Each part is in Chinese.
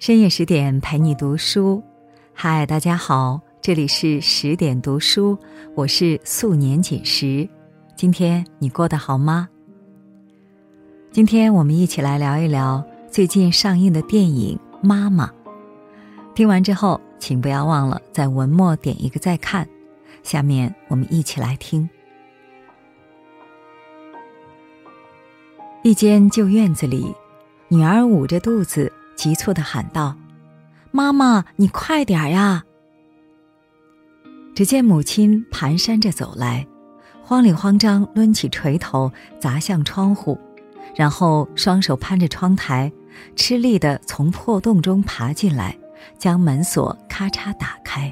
深夜十点陪你读书，嗨，大家好，这里是十点读书，我是素年锦时。今天你过得好吗？今天我们一起来聊一聊最近上映的电影《妈妈》。听完之后，请不要忘了在文末点一个再看。下面我们一起来听。一间旧院子里，女儿捂着肚子。急促的喊道：“妈妈，你快点呀！”只见母亲蹒跚着走来，慌里慌张抡起锤头砸向窗户，然后双手攀着窗台，吃力的从破洞中爬进来，将门锁咔嚓打开。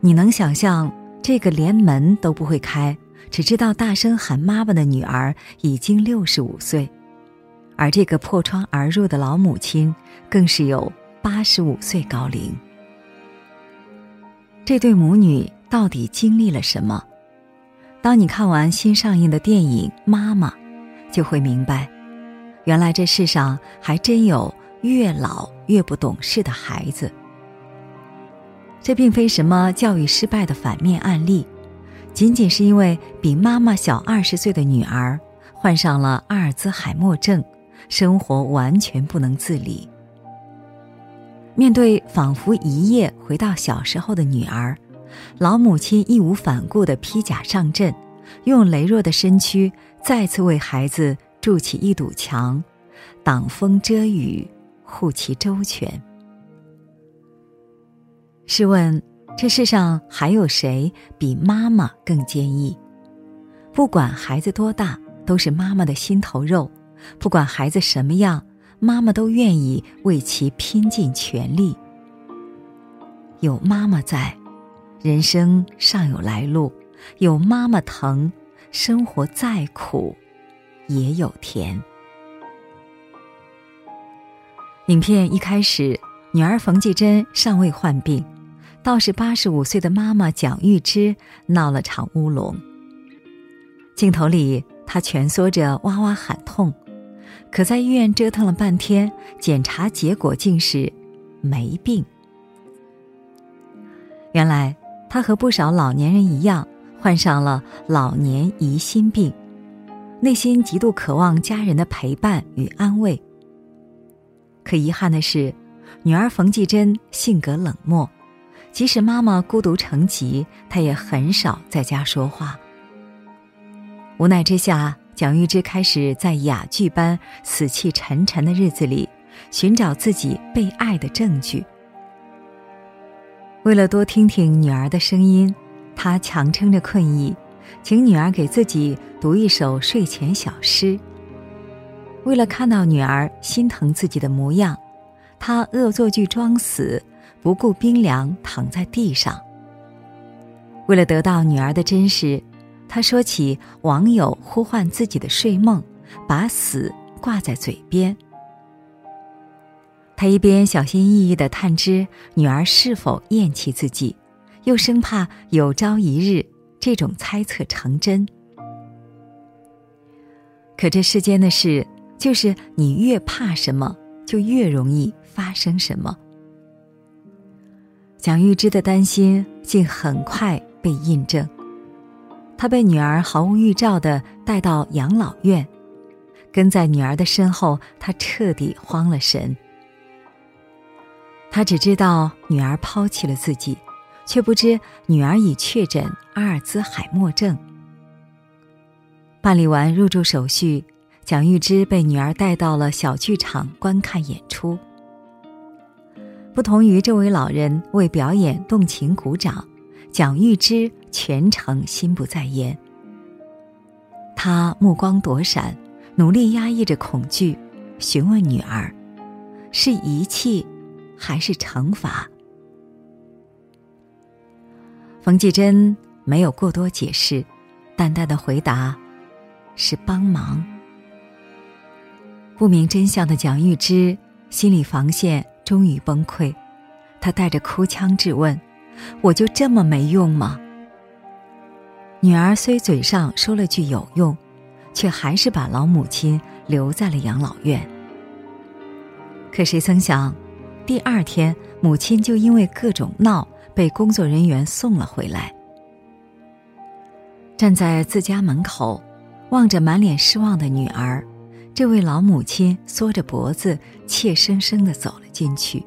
你能想象这个连门都不会开，只知道大声喊妈妈的女儿已经六十五岁？而这个破窗而入的老母亲，更是有八十五岁高龄。这对母女到底经历了什么？当你看完新上映的电影《妈妈》，就会明白，原来这世上还真有越老越不懂事的孩子。这并非什么教育失败的反面案例，仅仅是因为比妈妈小二十岁的女儿患上了阿尔兹海默症。生活完全不能自理。面对仿佛一夜回到小时候的女儿，老母亲义无反顾的披甲上阵，用羸弱的身躯再次为孩子筑起一堵墙，挡风遮雨，护其周全。试问，这世上还有谁比妈妈更坚毅？不管孩子多大，都是妈妈的心头肉。不管孩子什么样，妈妈都愿意为其拼尽全力。有妈妈在，人生尚有来路；有妈妈疼，生活再苦也有甜。影片一开始，女儿冯继珍尚未患病，倒是八十五岁的妈妈蒋玉芝闹了场乌龙。镜头里，她蜷缩着哇哇喊痛。可在医院折腾了半天，检查结果竟是没病。原来他和不少老年人一样，患上了老年疑心病，内心极度渴望家人的陪伴与安慰。可遗憾的是，女儿冯继珍性格冷漠，即使妈妈孤独成疾，她也很少在家说话。无奈之下。蒋玉芝开始在哑剧般死气沉沉的日子里，寻找自己被爱的证据。为了多听听女儿的声音，她强撑着困意，请女儿给自己读一首睡前小诗。为了看到女儿心疼自己的模样，她恶作剧装死，不顾冰凉躺在地上。为了得到女儿的真实。他说起网友呼唤自己的睡梦，把死挂在嘴边。他一边小心翼翼的探知女儿是否厌弃自己，又生怕有朝一日这种猜测成真。可这世间的事，就是你越怕什么，就越容易发生什么。蒋玉芝的担心竟很快被印证。他被女儿毫无预兆的带到养老院，跟在女儿的身后，他彻底慌了神。他只知道女儿抛弃了自己，却不知女儿已确诊阿尔兹海默症。办理完入住手续，蒋玉芝被女儿带到了小剧场观看演出。不同于这位老人为表演动情鼓掌。蒋玉芝全程心不在焉，他目光躲闪，努力压抑着恐惧，询问女儿：“是遗弃，还是惩罚？”冯继珍没有过多解释，淡淡的回答：“是帮忙。”不明真相的蒋玉芝心理防线终于崩溃，她带着哭腔质问。我就这么没用吗？女儿虽嘴上说了句有用，却还是把老母亲留在了养老院。可谁曾想，第二天母亲就因为各种闹，被工作人员送了回来。站在自家门口，望着满脸失望的女儿，这位老母亲缩着脖子，怯生生的走了进去。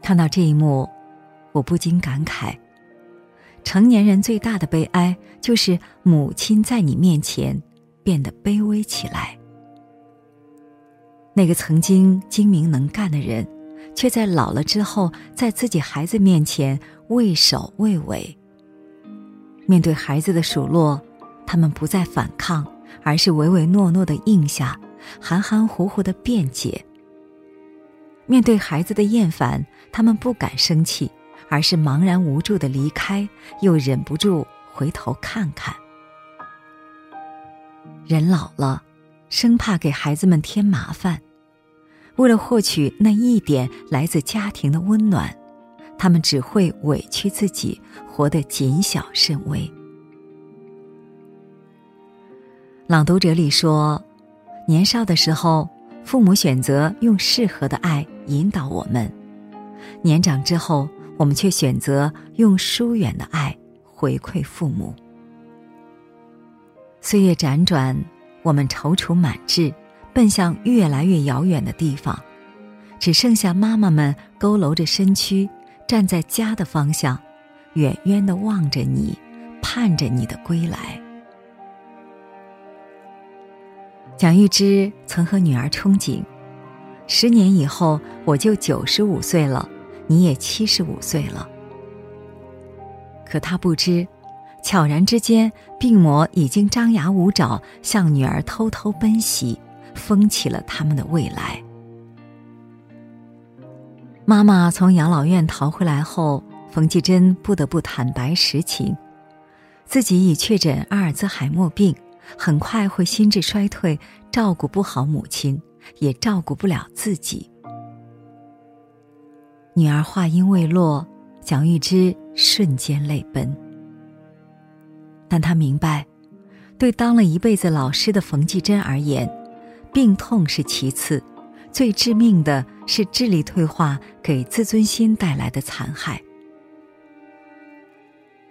看到这一幕，我不禁感慨：成年人最大的悲哀，就是母亲在你面前变得卑微起来。那个曾经精明能干的人，却在老了之后，在自己孩子面前畏首畏尾。面对孩子的数落，他们不再反抗，而是唯唯诺诺的应下，含含糊糊的辩解。面对孩子的厌烦，他们不敢生气，而是茫然无助的离开，又忍不住回头看看。人老了，生怕给孩子们添麻烦，为了获取那一点来自家庭的温暖。他们只会委屈自己，活得谨小慎微。朗读者里说：“年少的时候，父母选择用适合的爱引导我们；年长之后，我们却选择用疏远的爱回馈父母。岁月辗转，我们踌躇满志，奔向越来越遥远的地方，只剩下妈妈们佝偻着身躯。”站在家的方向，远远的望着你，盼着你的归来。蒋玉芝曾和女儿憧憬：十年以后我就九十五岁了，你也七十五岁了。可她不知，悄然之间，病魔已经张牙舞爪，向女儿偷偷奔袭，封起了他们的未来。妈妈从养老院逃回来后，冯继珍不得不坦白实情：自己已确诊阿尔兹海默病，很快会心智衰退，照顾不好母亲，也照顾不了自己。女儿话音未落，蒋玉芝瞬间泪奔。但她明白，对当了一辈子老师的冯继珍而言，病痛是其次。最致命的是智力退化给自尊心带来的残害。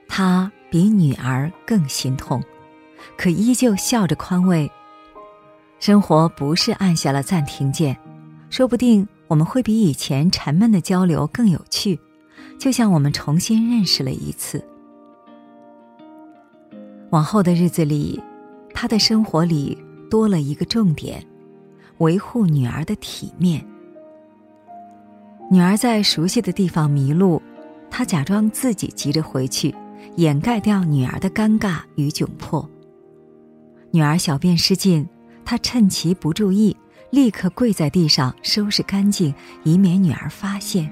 他比女儿更心痛，可依旧笑着宽慰：“生活不是按下了暂停键，说不定我们会比以前沉闷的交流更有趣，就像我们重新认识了一次。”往后的日子里，他的生活里多了一个重点。维护女儿的体面。女儿在熟悉的地方迷路，他假装自己急着回去，掩盖掉女儿的尴尬与窘迫。女儿小便失禁，他趁其不注意，立刻跪在地上收拾干净，以免女儿发现。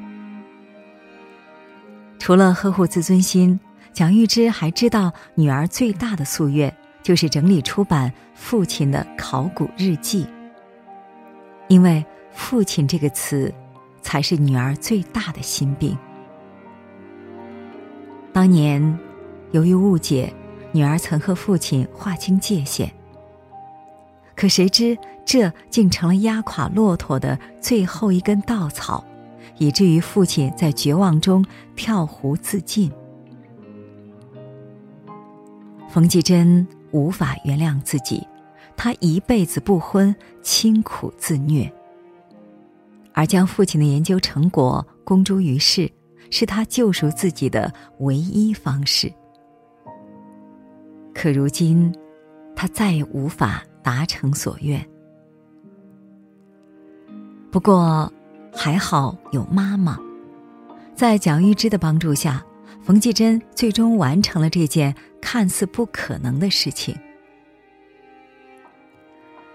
除了呵护自尊心，蒋玉芝还知道女儿最大的夙愿就是整理出版父亲的考古日记。因为“父亲”这个词，才是女儿最大的心病。当年，由于误解，女儿曾和父亲划清界限。可谁知，这竟成了压垮骆驼的最后一根稻草，以至于父亲在绝望中跳湖自尽。冯继珍无法原谅自己。他一辈子不婚，清苦自虐，而将父亲的研究成果公诸于世，是他救赎自己的唯一方式。可如今，他再也无法达成所愿。不过，还好有妈妈，在蒋玉芝的帮助下，冯继珍最终完成了这件看似不可能的事情。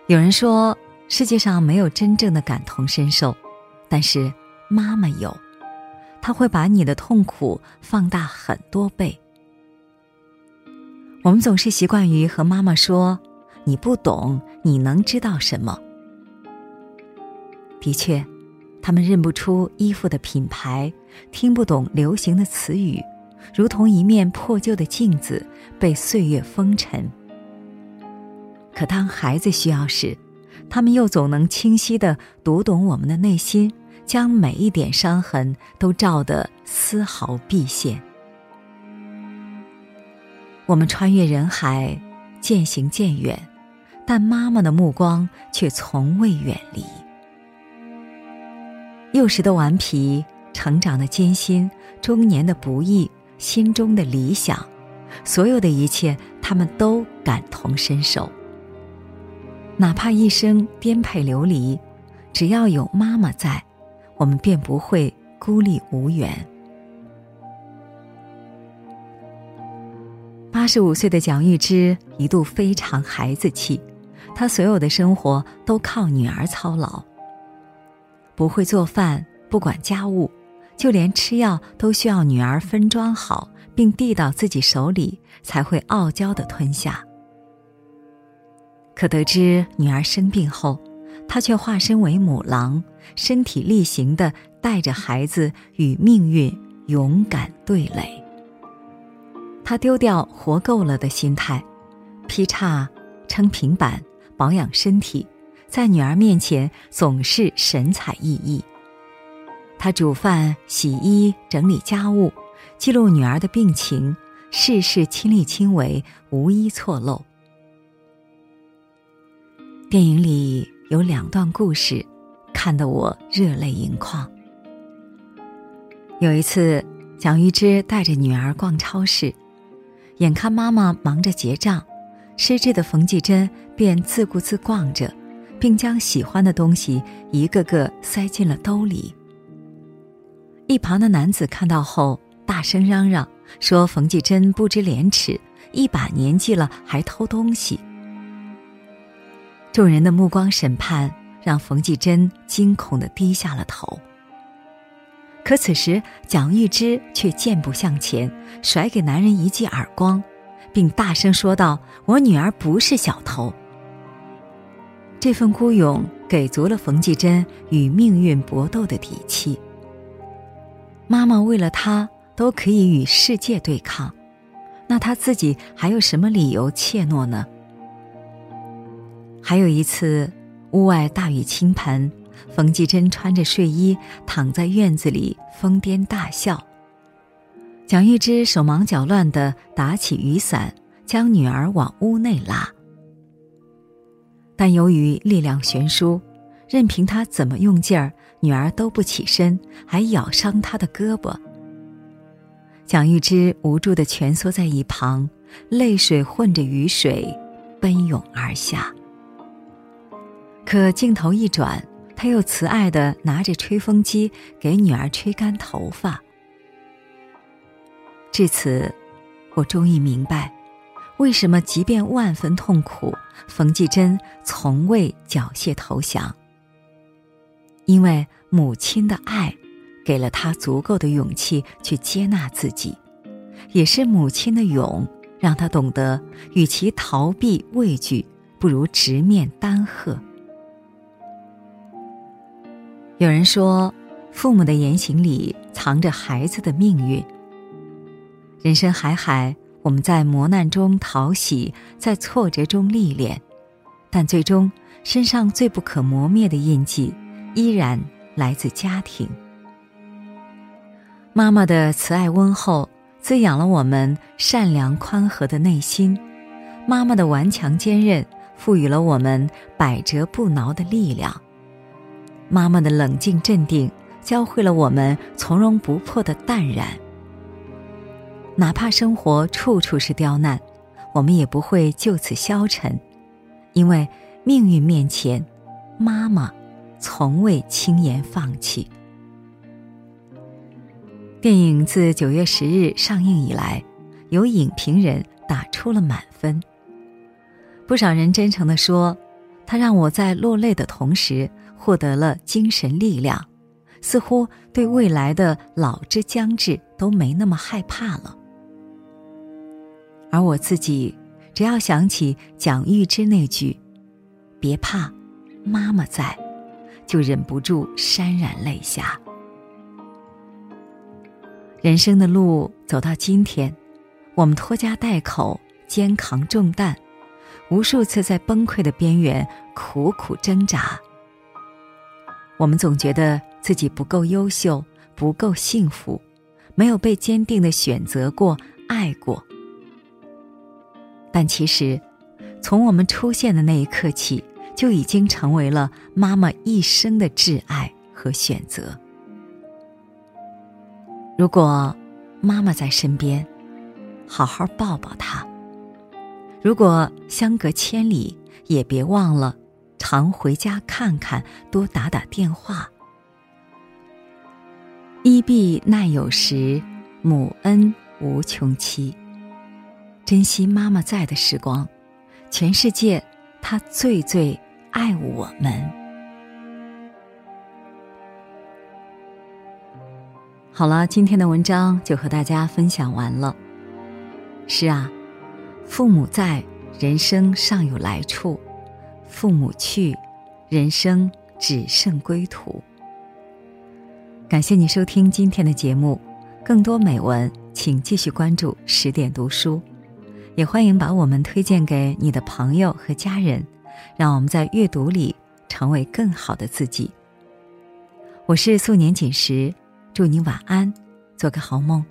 有人说，世界上没有真正的感同身受，但是妈妈有，她会把你的痛苦放大很多倍。我们总是习惯于和妈妈说：“你不懂，你能知道什么？”的确，他们认不出衣服的品牌，听不懂流行的词语，如同一面破旧的镜子，被岁月风尘。可当孩子需要时，他们又总能清晰地读懂我们的内心，将每一点伤痕都照得丝毫毕现。我们穿越人海，渐行渐远，但妈妈的目光却从未远离。幼时的顽皮，成长的艰辛，中年的不易，心中的理想，所有的一切，他们都感同身受。哪怕一生颠沛流离，只要有妈妈在，我们便不会孤立无援。八十五岁的蒋玉芝一度非常孩子气，她所有的生活都靠女儿操劳。不会做饭，不管家务，就连吃药都需要女儿分装好并递到自己手里，才会傲娇的吞下。可得知女儿生病后，他却化身为母狼，身体力行的带着孩子与命运勇敢对垒。他丢掉活够了的心态，劈叉、撑平板、保养身体，在女儿面前总是神采奕奕。他煮饭、洗衣、整理家务，记录女儿的病情，事事亲力亲为，无一错漏。电影里有两段故事，看得我热泪盈眶。有一次，蒋玉芝带着女儿逛超市，眼看妈妈忙着结账，失智的冯继珍便自顾自逛着，并将喜欢的东西一个个塞进了兜里。一旁的男子看到后，大声嚷嚷说：“冯继珍不知廉耻，一把年纪了还偷东西。”众人的目光审判，让冯继珍惊恐的低下了头。可此时，蒋玉芝却健步向前，甩给男人一记耳光，并大声说道：“我女儿不是小偷。”这份孤勇给足了冯继珍与命运搏斗的底气。妈妈为了他都可以与世界对抗，那他自己还有什么理由怯懦呢？还有一次，屋外大雨倾盆，冯继珍穿着睡衣躺在院子里疯癫大笑。蒋玉芝手忙脚乱地打起雨伞，将女儿往屋内拉。但由于力量悬殊，任凭他怎么用劲儿，女儿都不起身，还咬伤他的胳膊。蒋玉芝无助的蜷缩在一旁，泪水混着雨水，奔涌而下。可镜头一转，他又慈爱的拿着吹风机给女儿吹干头发。至此，我终于明白，为什么即便万分痛苦，冯继珍从未缴械投降。因为母亲的爱，给了他足够的勇气去接纳自己，也是母亲的勇，让他懂得，与其逃避畏惧，不如直面担荷。有人说，父母的言行里藏着孩子的命运。人生海海，我们在磨难中淘喜，在挫折中历练，但最终身上最不可磨灭的印记，依然来自家庭。妈妈的慈爱温厚，滋养了我们善良宽和的内心；妈妈的顽强坚韧，赋予了我们百折不挠的力量。妈妈的冷静镇定，教会了我们从容不迫的淡然。哪怕生活处处是刁难，我们也不会就此消沉，因为命运面前，妈妈从未轻言放弃。电影自九月十日上映以来，有影评人打出了满分。不少人真诚地说，他让我在落泪的同时。获得了精神力量，似乎对未来的老之将至都没那么害怕了。而我自己，只要想起蒋玉芝那句“别怕，妈妈在”，就忍不住潸然泪下。人生的路走到今天，我们拖家带口，肩扛重担，无数次在崩溃的边缘苦苦挣扎。我们总觉得自己不够优秀，不够幸福，没有被坚定的选择过、爱过。但其实，从我们出现的那一刻起，就已经成为了妈妈一生的挚爱和选择。如果妈妈在身边，好好抱抱她；如果相隔千里，也别忘了常回家看看，多打打电话。衣必耐有时，母恩无穷期。珍惜妈妈在的时光，全世界她最最爱我们。好了，今天的文章就和大家分享完了。是啊，父母在，人生尚有来处；父母去，人生只剩归途。感谢你收听今天的节目，更多美文，请继续关注十点读书。也欢迎把我们推荐给你的朋友和家人，让我们在阅读里成为更好的自己。我是素年锦时，祝你晚安，做个好梦。